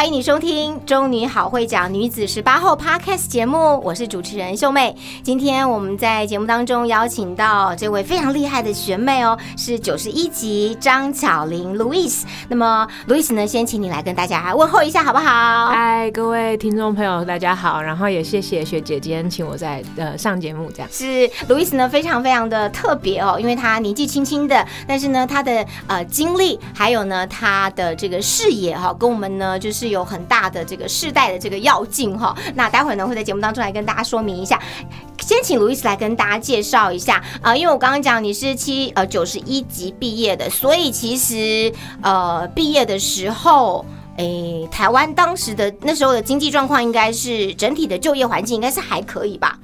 欢迎你收听《中女好会讲女子十八后》Podcast 节目，我是主持人秀妹。今天我们在节目当中邀请到这位非常厉害的学妹哦，是九十一级张巧玲 Louis。那么 Louis 呢，先请你来跟大家问候一下好不好？嗨，各位听众朋友，大家好。然后也谢谢学姐今天请我在呃上节目这样。是 Louis 呢，非常非常的特别哦，因为他年纪轻轻的，但是呢，他的呃经历还有呢他的这个视野哈，跟我们呢就是。有很大的这个世代的这个要劲哈，那待会儿呢会在节目当中来跟大家说明一下。先请卢易斯来跟大家介绍一下啊，因为我刚刚讲你是七呃九十一级毕业的，所以其实呃毕业的时候，诶，台湾当时的那时候的经济状况应该是整体的就业环境应该是还可以吧。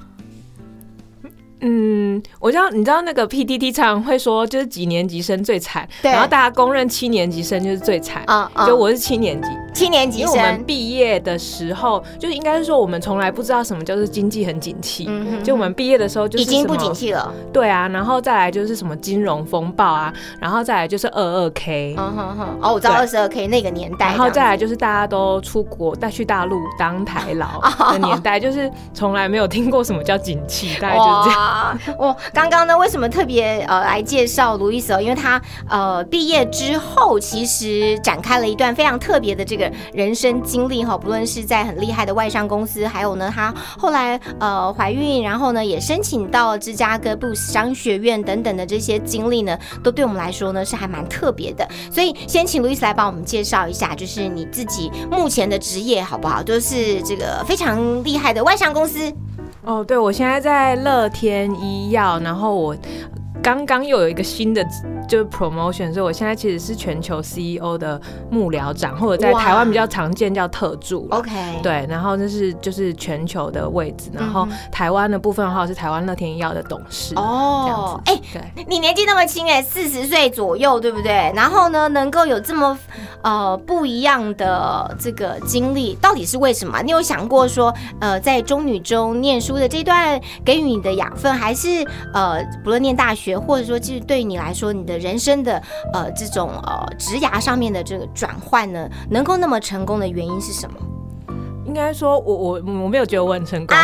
嗯，我知道，你知道那个 P D T 常会说，就是几年级生最惨，然后大家公认七年级生就是最惨。啊，就我是七年级，七年级生。我们毕业的时候，就是应该是说，我们从来不知道什么叫做经济很景气。嗯就我们毕业的时候，就已经不景气了。对啊，然后再来就是什么金融风暴啊，然后再来就是二二 K。嗯哼哼。哦，我知道二十二 K 那个年代。然后再来就是大家都出国带去大陆当台劳的年代，就是从来没有听过什么叫景气，大概就是这样。啊，我刚刚呢，为什么特别呃来介绍卢易斯？因为他呃毕业之后，其实展开了一段非常特别的这个人生经历哈。不论是在很厉害的外商公司，还有呢，他后来呃怀孕，然后呢也申请到芝加哥布商学院等等的这些经历呢，都对我们来说呢是还蛮特别的。所以先请卢易斯来帮我们介绍一下，就是你自己目前的职业好不好？都是这个非常厉害的外商公司。哦，对，我现在在乐天医药，然后我刚刚又有一个新的。就是 promotion，所以我现在其实是全球 CEO 的幕僚长，或者在台湾比较常见叫特助。OK，对，然后那是就是全球的位置，然后台湾的部分的话是台湾乐天医药的董事。哦，哎，对，你年纪那么轻哎，四十岁左右，对不对？然后呢，能够有这么呃不一样的这个经历，到底是为什么？你有想过说，呃，在中女中念书的这段给予你的养分，还是呃，不论念大学，或者说其实对于你来说，你的人生的呃这种呃职涯上面的这个转换呢，能够那么成功的原因是什么？应该说，我我我没有觉得我很成功。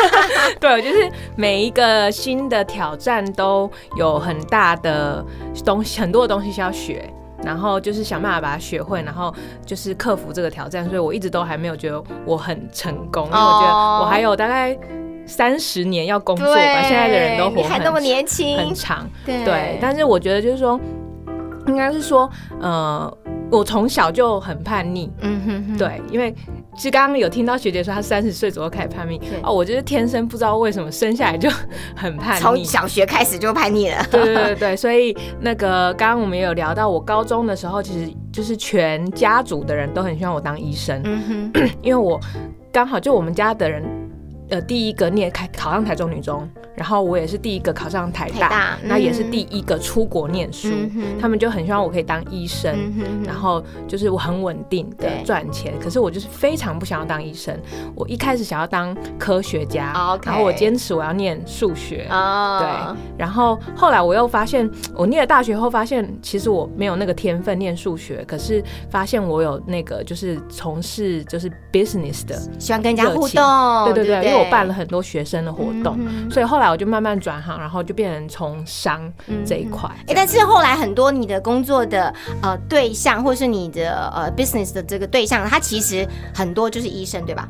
对，就是每一个新的挑战都有很大的东西，很多的东西需要学，然后就是想办法把它学会，然后就是克服这个挑战。所以我一直都还没有觉得我很成功，因为我觉得我还有大概。三十年要工作，吧现在的人都活还那么年轻，很长。对，但是我觉得就是说，应该是说，呃，我从小就很叛逆。嗯哼，对，因为其实刚刚有听到学姐说她三十岁左右开始叛逆，哦，我就是天生不知道为什么生下来就很叛逆，从小学开始就叛逆了。对对对，所以那个刚刚我们也有聊到，我高中的时候其实就是全家族的人都很希望我当医生。嗯哼，因为我刚好就我们家的人。呃，第一个念开考上台中女中。然后我也是第一个考上台大，那也是第一个出国念书。他们就很希望我可以当医生，然后就是我很稳定的赚钱。可是我就是非常不想要当医生。我一开始想要当科学家，然后我坚持我要念数学。对，然后后来我又发现，我念了大学后发现，其实我没有那个天分念数学。可是发现我有那个就是从事就是 business 的，喜欢跟人家互动。对对对，因为我办了很多学生的活动，所以后来。我就慢慢转行，然后就变成从商这一块。哎，但是后来很多你的工作的呃对象，或是你的呃 business 的这个对象，他其实很多就是医生，对吧？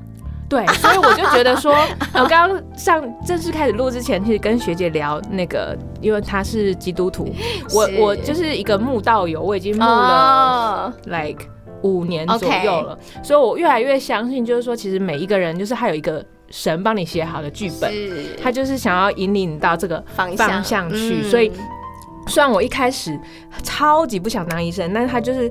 对，所以我就觉得说，我刚刚上正式开始录之前，其实跟学姐聊那个，因为她是基督徒，我我就是一个慕道友，我已经慕了 like 五年左右了，所以我越来越相信，就是说，其实每一个人就是还有一个。神帮你写好的剧本，他就是想要引领你到这个方向去。所以，虽然我一开始超级不想当医生，但是他就是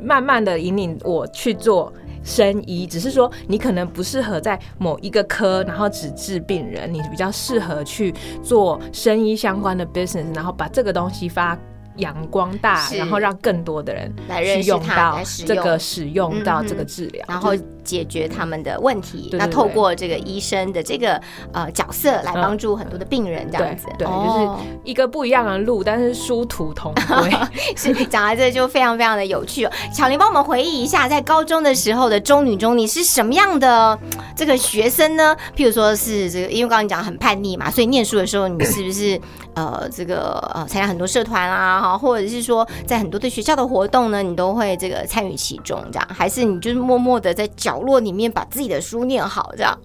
慢慢的引领我去做。生医只是说你可能不适合在某一个科，然后只治病人，你比较适合去做生医相关的 business，然后把这个东西发。扬光大，然后让更多的人来认识它，这个使用到这个治疗，然后解决他们的问题。那透过这个医生的这个呃角色来帮助很多的病人，这样子，对，就是一个不一样的路，但是殊途同归。是讲到这就非常非常的有趣哦。巧玲帮我们回忆一下，在高中的时候的中女中，你是什么样的这个学生呢？譬如说是这个，因为刚刚你讲很叛逆嘛，所以念书的时候你是不是呃这个呃参加很多社团啊？哈，或者是说，在很多的学校的活动呢，你都会这个参与其中，这样，还是你就是默默的在角落里面把自己的书念好，这样？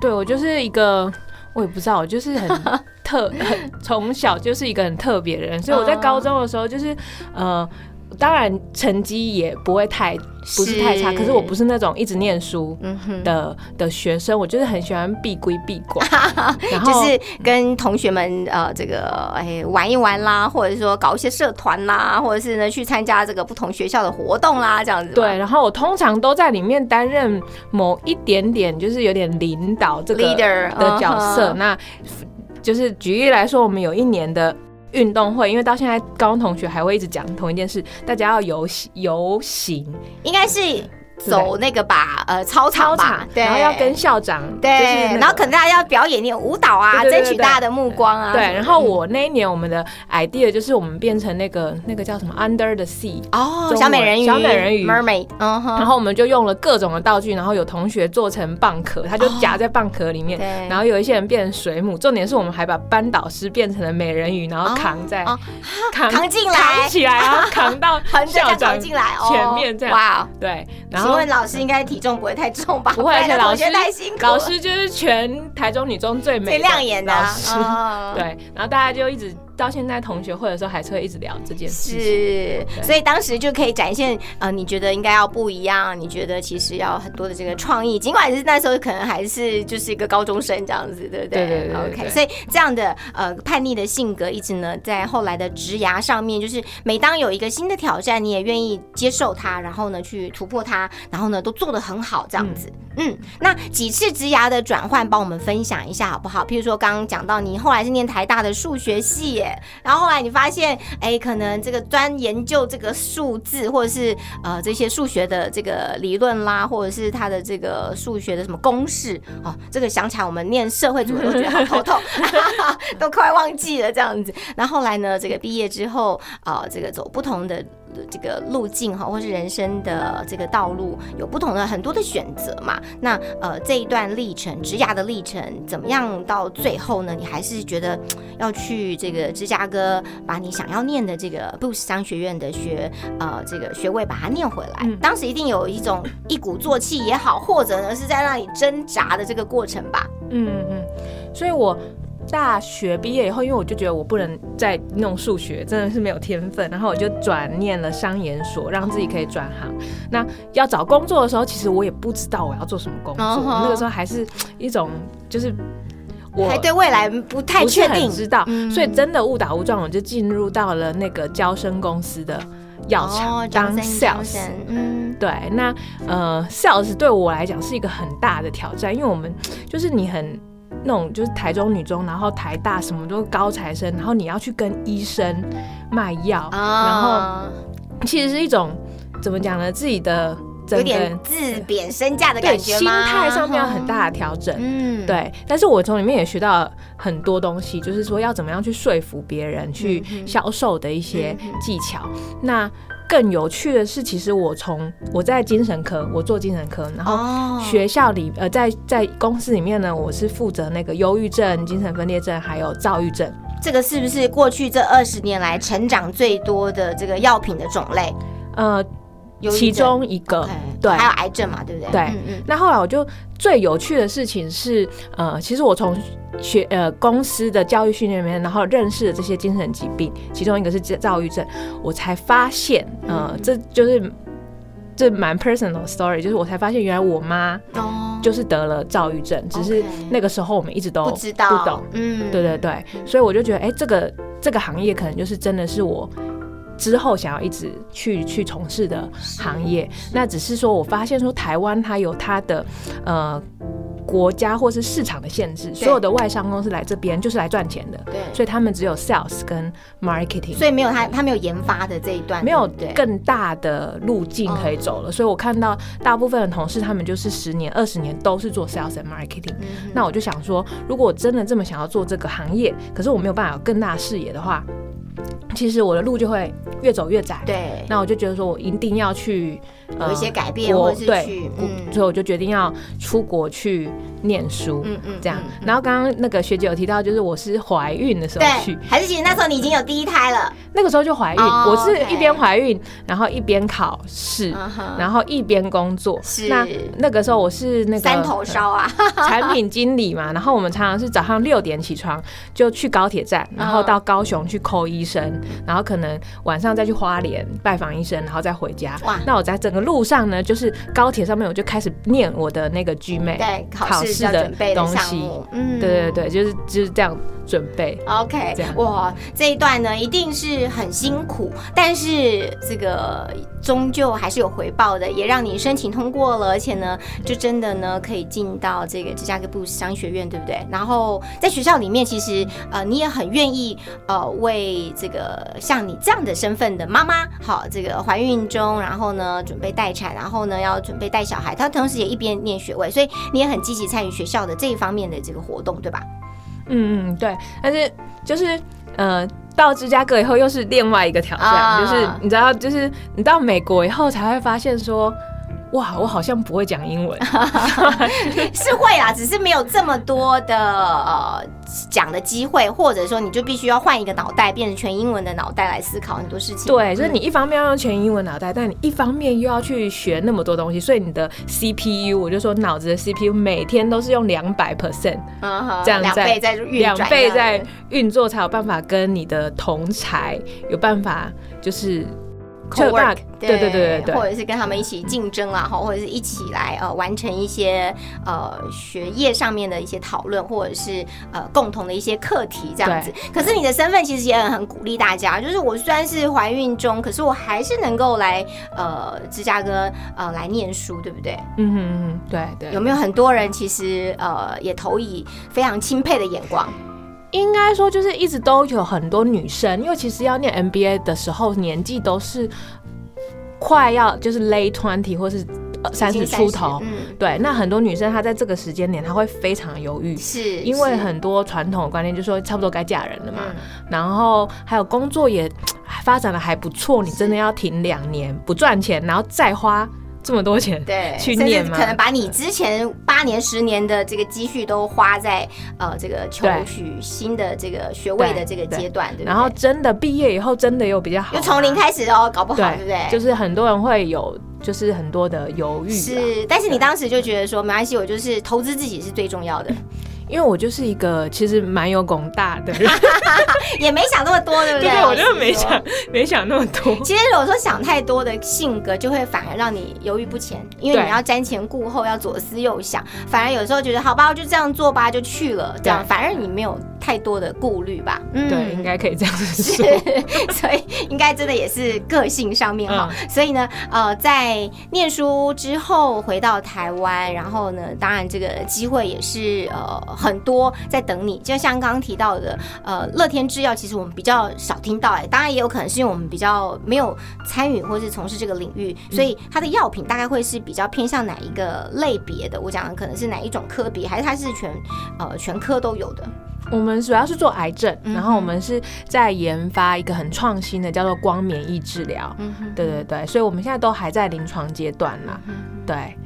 对我就是一个，我也不知道，我就是很 特，很从小就是一个很特别的人，所以我在高中的时候就是呃。当然，成绩也不会太不是太差，可是我不是那种一直念书的的学生，我就是很喜欢闭归闭关，然后就是跟同学们呃这个哎玩一玩啦，或者说搞一些社团啦，或者是呢去参加这个不同学校的活动啦，这样子。对，然后我通常都在里面担任某一点点，就是有点领导这个 leader 的角色。那就是举例来说，我们有一年的。运动会，因为到现在高中同学还会一直讲同一件事，大家要游行，游行应该是。走那个吧，呃，操场吧，对，然后要跟校长，对，然后可能大家要表演那种舞蹈啊，争取大家的目光啊。对，然后我那一年我们的 idea 就是我们变成那个那个叫什么 Under the Sea 哦，小美人鱼，小美人鱼，Mermaid，嗯哼。然后我们就用了各种的道具，然后有同学做成蚌壳，他就夹在蚌壳里面，然后有一些人变成水母。重点是我们还把班导师变成了美人鱼，然后扛在 扛扛进来，扛起来，然后扛到 校长进来前面这样。哇，对，然后。请问老师应该体重不会太重吧？不会，而且老师太辛苦。老师就是全台中女中最美、最亮眼的老师。对，然后大家就一直。到现在，同学会的时候还是会一直聊这件事。是，所以当时就可以展现，呃，你觉得应该要不一样，你觉得其实要很多的这个创意，尽管是那时候可能还是就是一个高中生这样子，对不对？对对对。OK，所以这样的呃叛逆的性格，一直呢在后来的职涯上面，就是每当有一个新的挑战，你也愿意接受它，然后呢去突破它，然后呢都做得很好这样子。嗯，嗯那几次职涯的转换，帮我们分享一下好不好？譬如说刚刚讲到你后来是念台大的数学系耶。然后后来你发现，哎，可能这个专研究这个数字，或者是呃这些数学的这个理论啦，或者是它的这个数学的什么公式哦，这个想起来我们念社会组都觉得好头痛，都快忘记了这样子。那后来呢，这个毕业之后啊，这个走不同的。这个路径哈，或是人生的这个道路有不同的很多的选择嘛？那呃这一段历程，职涯的历程怎么样？到最后呢，你还是觉得 要去这个芝加哥，把你想要念的这个布什商学院的学呃这个学位把它念回来。当时一定有一种一鼓作气也好，或者呢是在那里挣扎的这个过程吧？嗯嗯，所以我。大学毕业以后，因为我就觉得我不能再弄数学，真的是没有天分，然后我就转念了商研所，让自己可以转行。那要找工作的时候，其实我也不知道我要做什么工作，那个时候还是一种就是我还对未来不太确定，知道，所以真的误打误撞，我就进入到了那个交生公司的药厂当 sales。嗯，对，那呃 sales 对我来讲是一个很大的挑战，因为我们就是你很。那种就是台中女中，然后台大什么都高材生，然后你要去跟医生卖药，然后其实是一种怎么讲呢？自己的有点自贬身价的感觉心态上面有很大的调整。嗯，对。但是我从里面也学到很多东西，就是说要怎么样去说服别人去销售的一些技巧。那更有趣的是，其实我从我在精神科，我做精神科，然后学校里呃，在在公司里面呢，我是负责那个忧郁症、精神分裂症还有躁郁症。这个是不是过去这二十年来成长最多的这个药品的种类？呃。其中一个，对，还有癌症嘛，对不对？对，那后来我就最有趣的事情是，呃，其实我从学呃公司的教育训练里面，然后认识了这些精神疾病，其中一个是躁郁症，我才发现，呃，这就是这蛮 personal story，就是我才发现原来我妈就是得了躁郁症，只是那个时候我们一直都不知道，不懂，嗯，对对对，所以我就觉得，哎，这个这个行业可能就是真的是我。之后想要一直去去从事的行业。那只是说我发现说台湾它有它的呃。国家或是市场的限制，所有的外商公司来这边就是来赚钱的，对，所以他们只有 sales 跟 marketing，所以没有他他没有研发的这一段，没有更大的路径可以走了。所以我看到大部分的同事，他们就是十年、二十年都是做 sales and marketing。那我就想说，如果我真的这么想要做这个行业，可是我没有办法有更大视野的话。其实我的路就会越走越窄，对。那我就觉得说，我一定要去有一些改变，或者是去，嗯，所以我就决定要出国去念书，嗯嗯，这样。然后刚刚那个学姐有提到，就是我是怀孕的时候去，还是其实那时候你已经有第一胎了？那个时候就怀孕，我是一边怀孕，然后一边考试，然后一边工作。是。那那个时候我是那个三头烧啊，产品经理嘛。然后我们常常是早上六点起床就去高铁站，然后到高雄去扣医生。然后可能晚上再去花莲拜访医生，然后再回家。哇！那我在整个路上呢，就是高铁上面，我就开始念我的那个 G 妹对考试的东西。嗯，对对对，就是就是这样准备。OK，哇，这一段呢一定是很辛苦，但是这个。终究还是有回报的，也让你申请通过了，而且呢，就真的呢可以进到这个芝加哥布商学院，对不对？然后在学校里面，其实呃你也很愿意呃为这个像你这样的身份的妈妈，好这个怀孕中，然后呢准备待产，然后呢要准备带小孩，她同时也一边念学位，所以你也很积极参与学校的这一方面的这个活动，对吧？嗯嗯对，但是就是呃。到芝加哥以后又是另外一个挑战，就是你知道，就是你到美国以后才会发现说。哇，我好像不会讲英文，是会啦，只是没有这么多的呃讲的机会，或者说你就必须要换一个脑袋，变成全英文的脑袋来思考很多事情。对，就是你一方面要用全英文脑袋，但你一方面又要去学那么多东西，所以你的 CPU，我就说脑子的 CPU 每天都是用两百 percent，这样两倍在运两倍在运作，才有办法跟你的同才有办法就是。co-work，对对对对对，或者是跟他们一起竞争啊，哈，或者是一起来呃完成一些呃学业上面的一些讨论，或者是呃共同的一些课题这样子。可是你的身份其实也很很鼓励大家，就是我虽然是怀孕中，可是我还是能够来呃芝加哥呃来念书，对不对？嗯哼，对对。有没有很多人其实呃也投以非常钦佩的眼光？应该说，就是一直都有很多女生，因为其实要念 MBA 的时候，年纪都是快要就是 late twenty 或是三十出头。嗯，对。那很多女生她在这个时间点，她会非常犹豫，是因为很多传统的观念就说差不多该嫁人了嘛。然后还有工作也发展的还不错，你真的要停两年不赚钱，然后再花。这么多钱，对，去念可能把你之前八年、十年的这个积蓄都花在呃这个求取新的这个学位的这个阶段，对然后真的毕业以后，真的又比较好，又从零开始哦，搞不好，对不对？就是很多人会有，就是很多的犹豫。是，但是你当时就觉得说，没关系，我就是投资自己是最重要的。因为我就是一个其实蛮有广大的人，也没想那么多，对不对？对，我就没想没想那么多。其实有时候想太多的性格，就会反而让你犹豫不前，因为你要瞻前顾后，要左思右想。反而有时候觉得，好吧，我就这样做吧，就去了。这样，反而你没有太多的顾虑吧？嗯，对，应该可以这样子说。所以应该真的也是个性上面哈。所以呢，呃，在念书之后回到台湾，然后呢，当然这个机会也是呃。很多在等你，就像刚刚提到的，呃，乐天制药，其实我们比较少听到，哎，当然也有可能是因为我们比较没有参与或是从事这个领域，所以它的药品大概会是比较偏向哪一个类别的？我讲的可能是哪一种科别，还是它是全呃全科都有的？我们主要是做癌症，然后我们是在研发一个很创新的叫做光免疫治疗，对对对，所以我们现在都还在临床阶段啦，对。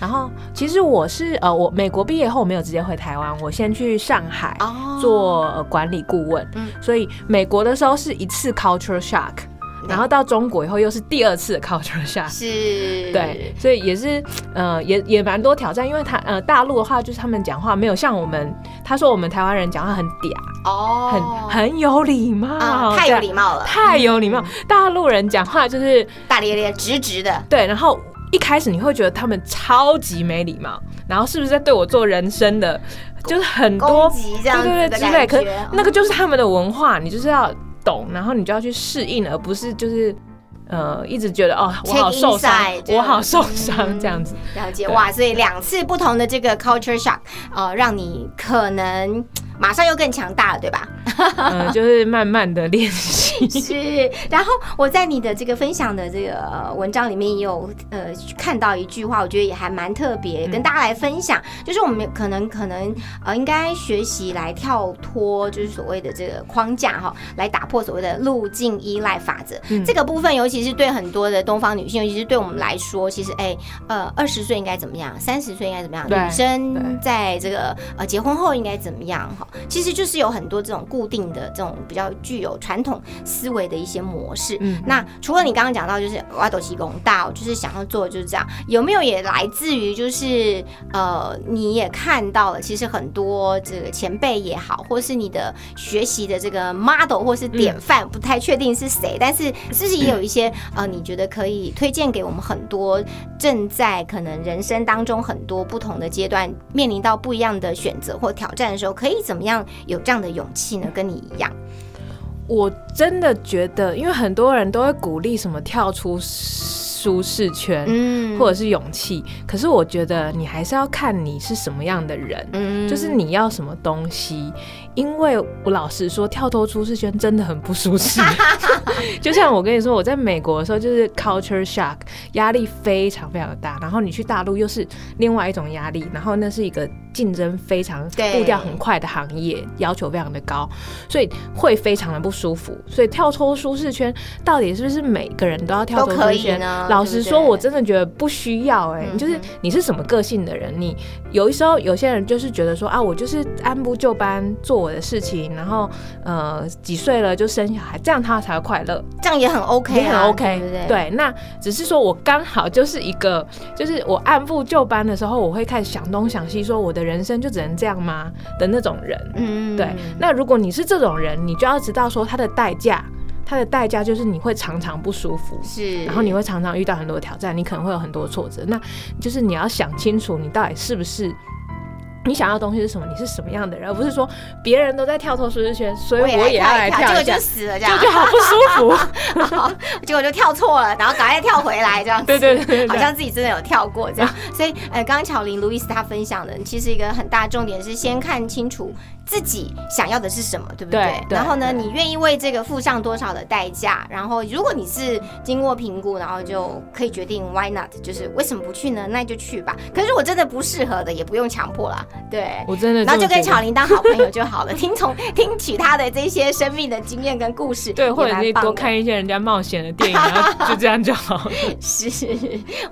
然后，其实我是呃，我美国毕业后没有直接回台湾，我先去上海做管理顾问。嗯，所以美国的时候是一次 culture shock，然后到中国以后又是第二次 culture shock。是，对，所以也是呃，也也蛮多挑战，因为他呃，大陆的话就是他们讲话没有像我们，他说我们台湾人讲话很嗲哦，很很有礼貌，太有礼貌了，太有礼貌。大陆人讲话就是大咧咧、直直的，对，然后。一开始你会觉得他们超级没礼貌，然后是不是在对我做人生的，就是很多对对对之类，可是那个就是他们的文化，你就是要懂，然后你就要去适应，而不是就是呃一直觉得哦我好受伤，我好受伤这样子。了解哇，所以两次不同的这个 culture shock，呃，让你可能。马上又更强大了，对吧？嗯，就是慢慢的练习。是，然后我在你的这个分享的这个文章里面也有呃看到一句话，我觉得也还蛮特别，跟大家来分享。就是我们可能可能呃应该学习来跳脱，就是所谓的这个框架哈，来打破所谓的路径依赖法则。这个部分，尤其是对很多的东方女性，尤其是对我们来说，其实哎呃二十岁应该怎么样，三十岁应该怎么样？女生在这个呃结婚后应该怎么样？哈。其实就是有很多这种固定的、这种比较具有传统思维的一些模式。嗯，那除了你刚刚讲到，就是挖斗气功大，就是想要做就是这样，有没有也来自于就是呃，你也看到了，其实很多这个前辈也好，或是你的学习的这个 model 或是典范，不太确定是谁，但是是不是也有一些呃，你觉得可以推荐给我们很多正在可能人生当中很多不同的阶段面临到不一样的选择或挑战的时候，可以怎么？怎么样有这样的勇气呢？跟你一样，我真的觉得，因为很多人都会鼓励什么跳出舒适圈，嗯，或者是勇气。可是我觉得你还是要看你是什么样的人，嗯，就是你要什么东西。因为我老实说，跳脱舒适圈真的很不舒适。就像我跟你说，我在美国的时候就是 culture shock，压力非常非常的大。然后你去大陆又是另外一种压力，然后那是一个竞争非常步调很快的行业，要求非常的高，所以会非常的不舒服。所以跳脱舒适圈到底是不是每个人都要跳脱舒适圈呢？老实说，我真的觉得不需要。哎，就是你是什么个性的人，你有的时候有些人就是觉得说啊，我就是按部就班做。我的事情，然后呃几岁了就生小孩，这样他才会快乐，这样也很 OK，也很 OK，对不对？对，那只是说我刚好就是一个，就是我按部就班的时候，我会开始想东想西，说我的人生就只能这样吗的那种人，嗯，对。那如果你是这种人，你就要知道说他的代价，他的代价就是你会常常不舒服，是，然后你会常常遇到很多挑战，你可能会有很多挫折，那就是你要想清楚，你到底是不是。你想要的东西是什么？你是什么样的人？而不是说别人都在跳脱舒适圈，所以我也要来跳，结果就死了，这样就好不舒服，结果就跳错了，然后赶快跳回来，这样子，对对对，好像自己真的有跳过这样。所以，呃，刚刚巧玲、路易斯他分享的，其实一个很大重点是先看清楚。自己想要的是什么，对不对？然后呢，你愿意为这个付上多少的代价？然后，如果你是经过评估，然后就可以决定 why not，就是为什么不去呢？那就去吧。可是我真的不适合的，也不用强迫啦。对，我真的，然后就跟巧玲当好朋友就好了，听从听取她的这些生命的经验跟故事，对，或者你多看一些人家冒险的电影，然后 就这样就好。是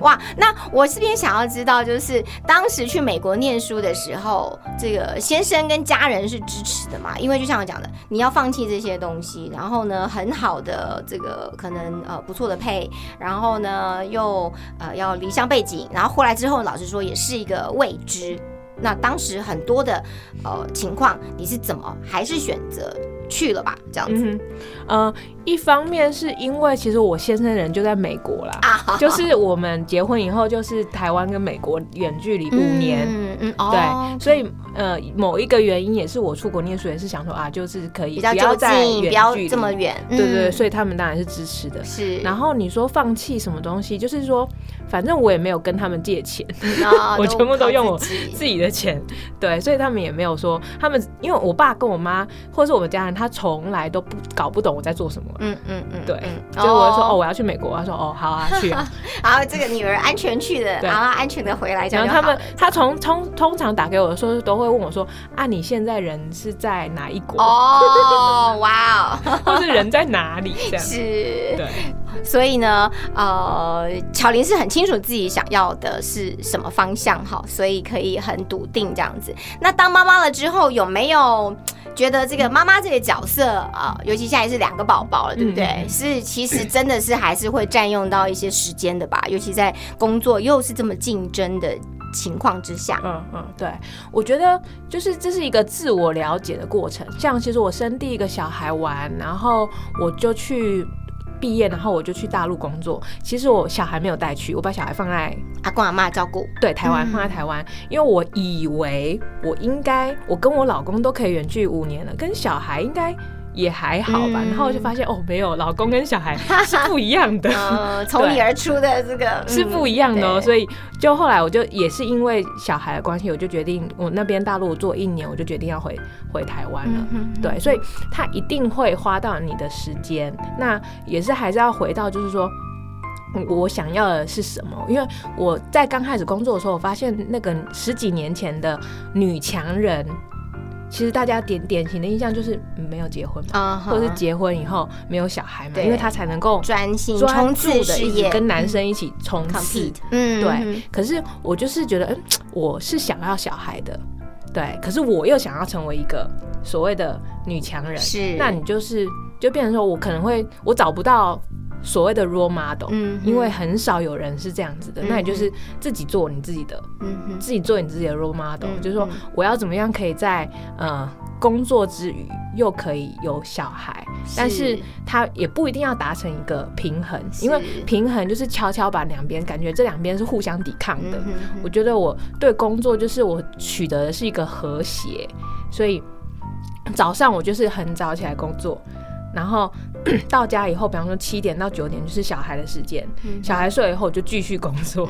哇，那我这边想要知道，就是当时去美国念书的时候，这个先生跟家人。是支持的嘛？因为就像我讲的，你要放弃这些东西，然后呢，很好的这个可能呃不错的配，然后呢又呃要离乡背景，然后回来之后，老实说也是一个未知。那当时很多的呃情况，你是怎么还是选择去了吧？这样子，呃。一方面是因为其实我先生人就在美国啦，就是我们结婚以后就是台湾跟美国远距离五年，嗯嗯，对，所以呃某一个原因也是我出国念书也是想说啊，就是可以不要在不要这么远，对对对，所以他们当然是支持的。是，然后你说放弃什么东西，就是说反正我也没有跟他们借钱，我全部都用我自己的钱，对，所以他们也没有说他们，因为我爸跟我妈或者是我们家人，他从来都不搞不懂我在做什么。嗯嗯嗯，对，就我说哦，我要去美国，他说哦，好啊，去啊。然后这个女儿安全去的，然后安全的回来，然后他们他从通通常打给我的时候，都会问我说啊，你现在人是在哪一国？哦，哇哦，或是人在哪里？这样 是，对。所以呢，呃，巧玲是很清楚自己想要的是什么方向哈，所以可以很笃定这样子。那当妈妈了之后，有没有？觉得这个妈妈这个角色啊，尤其现在是两个宝宝了，对不对？是其实真的是还是会占用到一些时间的吧，尤其在工作又是这么竞争的情况之下。嗯嗯，对，我觉得就是这是一个自我了解的过程。像其实我生第一个小孩完，然后我就去。毕业，然后我就去大陆工作。其实我小孩没有带去，我把小孩放在阿公阿妈照顾。对，台湾放在台湾，因为我以为我应该，我跟我老公都可以远距五年了，跟小孩应该也还好吧。然后我就发现哦，没有，老公跟小孩 是不一样的，从你而出的这个是不一样的哦。所以就后来我就也是因为小孩的关系，我就决定我那边大陆做一年，我就决定要回回台湾了。对，所以他一定会花到你的时间，那也是还是要回到就是说。我想要的是什么？因为我在刚开始工作的时候，我发现那个十几年前的女强人，其实大家典典型的印象就是没有结婚嘛，或者是结婚以后没有小孩嘛，因为他才能够专心专注的跟男生一起冲刺。嗯，对。可是我就是觉得，嗯，我是想要小孩的，对。可是我又想要成为一个所谓的女强人，是。那你就是就变成说我可能会我找不到。所谓的 role model，嗯，因为很少有人是这样子的，那你就是自己做你自己的，嗯自己做你自己的 role model，就是说我要怎么样可以在呃工作之余又可以有小孩，但是他也不一定要达成一个平衡，因为平衡就是悄悄把两边感觉这两边是互相抵抗的。我觉得我对工作就是我取得的是一个和谐，所以早上我就是很早起来工作。然后 到家以后，比方说七点到九点就是小孩的时间，小孩睡了以后就继续工作，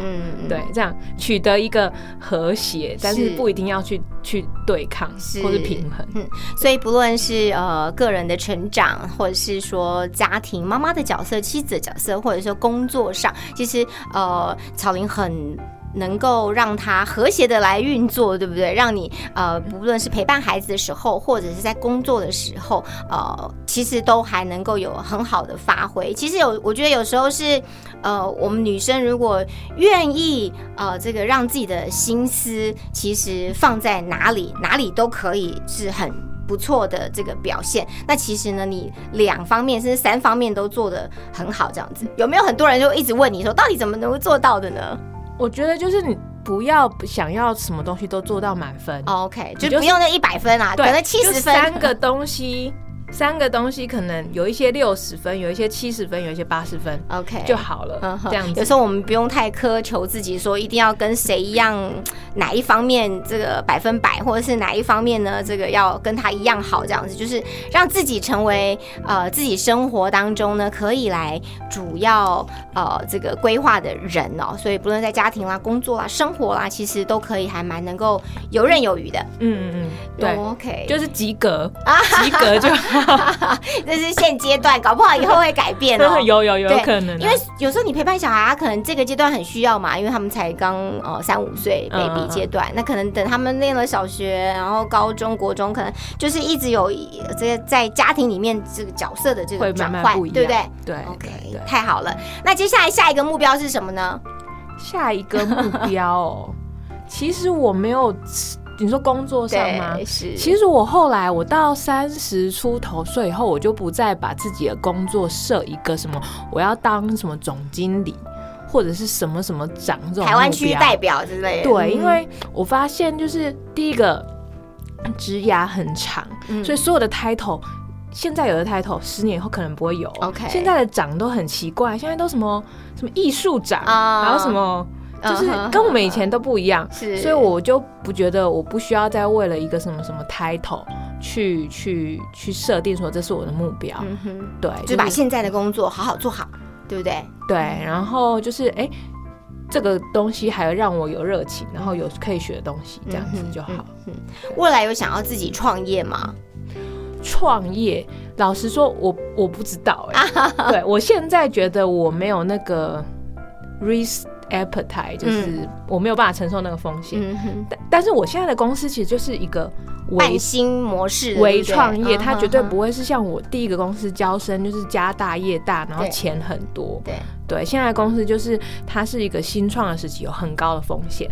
对，这样取得一个和谐，但是不一定要去去对抗或是平衡。嗯，所以不论是呃个人的成长，或者是说家庭妈妈的角色、妻子的角色，或者说工作上，其实呃草林很。能够让他和谐的来运作，对不对？让你呃，不论是陪伴孩子的时候，或者是在工作的时候，呃，其实都还能够有很好的发挥。其实有，我觉得有时候是，呃，我们女生如果愿意呃，这个让自己的心思其实放在哪里，哪里都可以是很不错的这个表现。那其实呢，你两方面甚至三方面都做得很好，这样子有没有很多人就一直问你说，到底怎么能够做到的呢？我觉得就是你不要想要什么东西都做到满分，OK，就不用那一百分啊，可能七十分，三个东西。三个东西可能有一些六十分，有一些七十分，有一些八十分，OK 就好了。这样子，有时候我们不用太苛求自己，说一定要跟谁一样，哪一方面这个百分百，或者是哪一方面呢？这个要跟他一样好，这样子就是让自己成为呃自己生活当中呢可以来主要呃这个规划的人哦。所以不论在家庭啦、工作啦、生活啦，其实都可以还蛮能够游刃有余的。嗯嗯嗯，对，OK，就是及格啊，及格就。这是现阶段，搞不好以后会改变哦。有有有可能，因为有时候你陪伴小孩，他可能这个阶段很需要嘛，因为他们才刚呃三五岁 baby 阶段，那可能等他们念了小学，然后高中国中，可能就是一直有这个在家庭里面这个角色的这个转换，对不对？对，OK，太好了。那接下来下一个目标是什么呢？下一个目标，其实我没有。你说工作上吗？是。其实我后来，我到三十出头岁以后，我就不再把自己的工作设一个什么，我要当什么总经理，或者是什么什么长这种台湾区代表之类的。对，因为我发现就是第一个，职涯很长，所以所有的 title，现在有的 title，十年以后可能不会有。OK。现在的长都很奇怪，现在都什么什么艺术长，然后什么。就是跟我们以前都不一样，是，所以我就不觉得我不需要再为了一个什么什么 title 去去去设定说这是我的目标，嗯哼，对，就把现在的工作好好做好，对不对？对，然后就是哎，这个东西还要让我有热情，然后有可以学的东西，这样子就好。嗯，未来有想要自己创业吗？创业，老实说，我我不知道哎，对我现在觉得我没有那个 risk。Appetite 就是我没有办法承受那个风险，但但是我现在的公司其实就是一个微新模式微创业，它绝对不会是像我第一个公司交生就是家大业大，然后钱很多。对对，现在公司就是它是一个新创的时期，有很高的风险。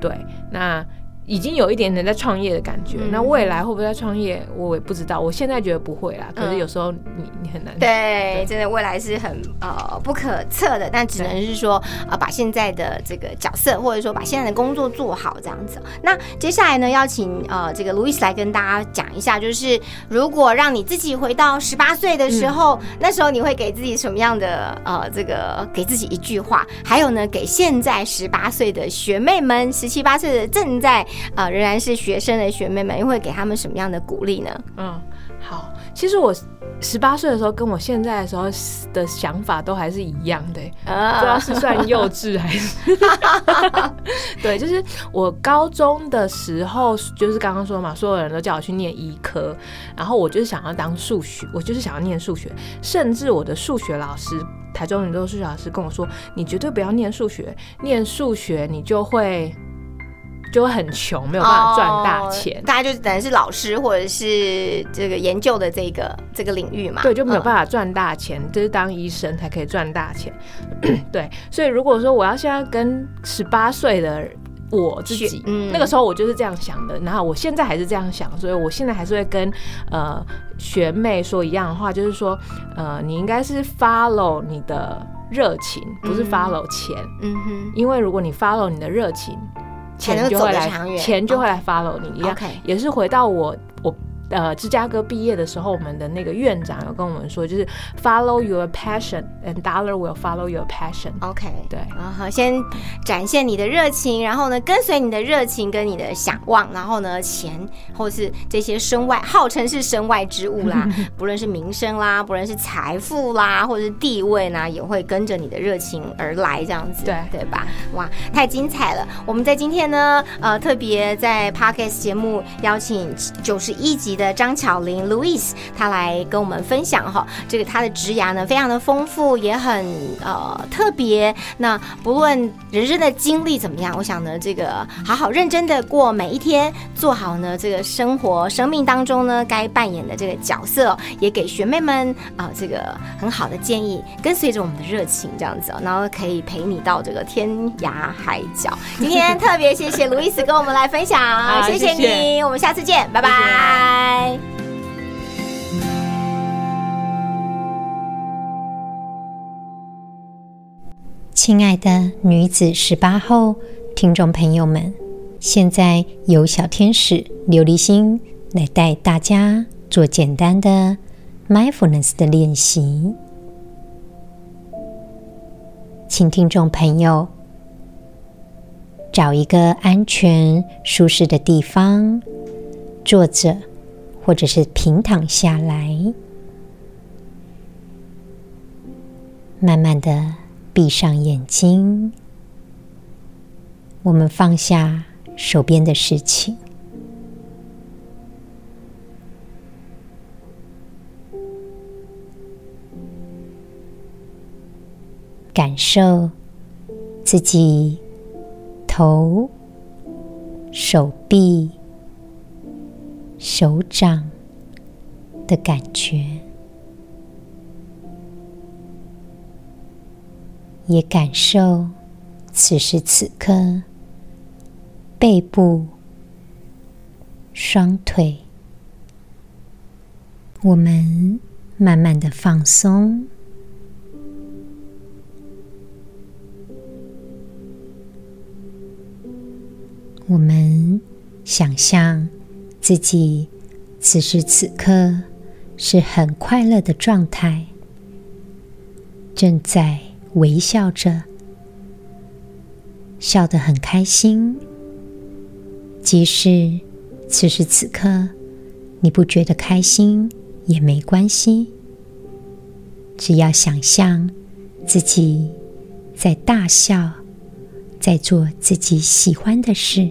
对，那。已经有一点点在创业的感觉，那未来会不会在创业，我也不知道。我现在觉得不会啦，可是有时候你你很难。对，真的未来是很呃不可测的，但只能是说呃把现在的这个角色，或者说把现在的工作做好这样子。那接下来呢，邀请呃这个路易斯来跟大家讲一下，就是如果让你自己回到十八岁的时候，那时候你会给自己什么样的呃这个给自己一句话？还有呢，给现在十八岁的学妹们，十七八岁的正在。啊，仍然是学生的学妹们，又会给他们什么样的鼓励呢？嗯，好，其实我十八岁的时候，跟我现在的时候的想法都还是一样的，不知道是算幼稚还是。对，就是我高中的时候，就是刚刚说嘛，所有人都叫我去念医科，然后我就是想要当数学，我就是想要念数学，甚至我的数学老师，台中人都数学老师跟我说，你绝对不要念数学，念数学你就会。就会很穷，没有办法赚大钱。大家就等于是老师或者是这个研究的这个这个领域嘛。对，就没有办法赚大钱，就是当医生才可以赚大钱。对，所以如果说我要现在跟十八岁的我自己，那个时候我就是这样想的，然后我现在还是这样想，所以我现在还是会跟呃学妹说一样的话，就是说呃你应该是 follow 你的热情，不是 follow 钱。嗯哼，因为如果你 follow 你的热情。钱就会来，钱就会来 follow 你一样，也是回到我我。呃，芝加哥毕业的时候，我们的那个院长有跟我们说，就是 follow your passion and dollar will follow your passion。OK，对，然后先展现你的热情，然后呢，跟随你的热情跟你的想望，然后呢，钱或是这些身外号称是身外之物啦，不论是名声啦，不论是财富啦，或者是地位呢，也会跟着你的热情而来，这样子，对对吧？哇，太精彩了！我们在今天呢，呃，特别在 Podcast 节目邀请九十一集。的张巧玲 Louis，她来跟我们分享哈，这个她的职涯呢非常的丰富，也很呃特别。那不论人生的经历怎么样，我想呢，这个好好认真的过每一天，做好呢这个生活生命当中呢该扮演的这个角色，也给学妹们啊这个很好的建议，跟随着我们的热情这样子，然后可以陪你到这个天涯海角。今天特别谢谢 Louis 跟我们来分享，谢谢你，我们下次见，拜拜。亲爱的女子十八后听众朋友们，现在由小天使琉璃心来带大家做简单的 mindfulness 的练习，请听众朋友找一个安全舒适的地方坐着。或者是平躺下来，慢慢的闭上眼睛。我们放下手边的事情，感受自己头、手臂。手掌的感觉，也感受此时此刻背部、双腿，我们慢慢的放松，我们想象。自己此时此刻是很快乐的状态，正在微笑着，笑得很开心。即使此时此刻你不觉得开心也没关系，只要想象自己在大笑，在做自己喜欢的事。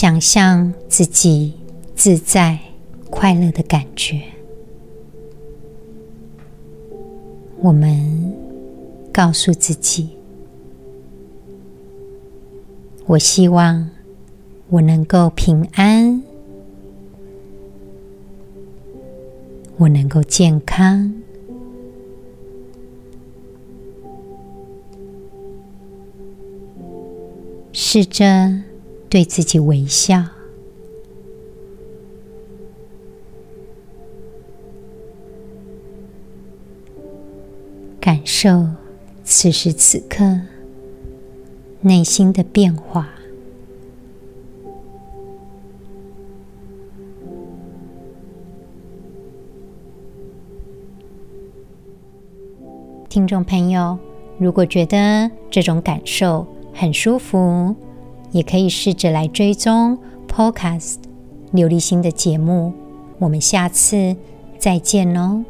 想象自己自在、快乐的感觉。我们告诉自己：“我希望我能够平安，我能够健康。”试着。对自己微笑。感受此时此刻内心的变化。听众朋友如果觉得这种感受很舒服也可以试着来追踪 Podcast 琉璃心的节目。我们下次再见喽。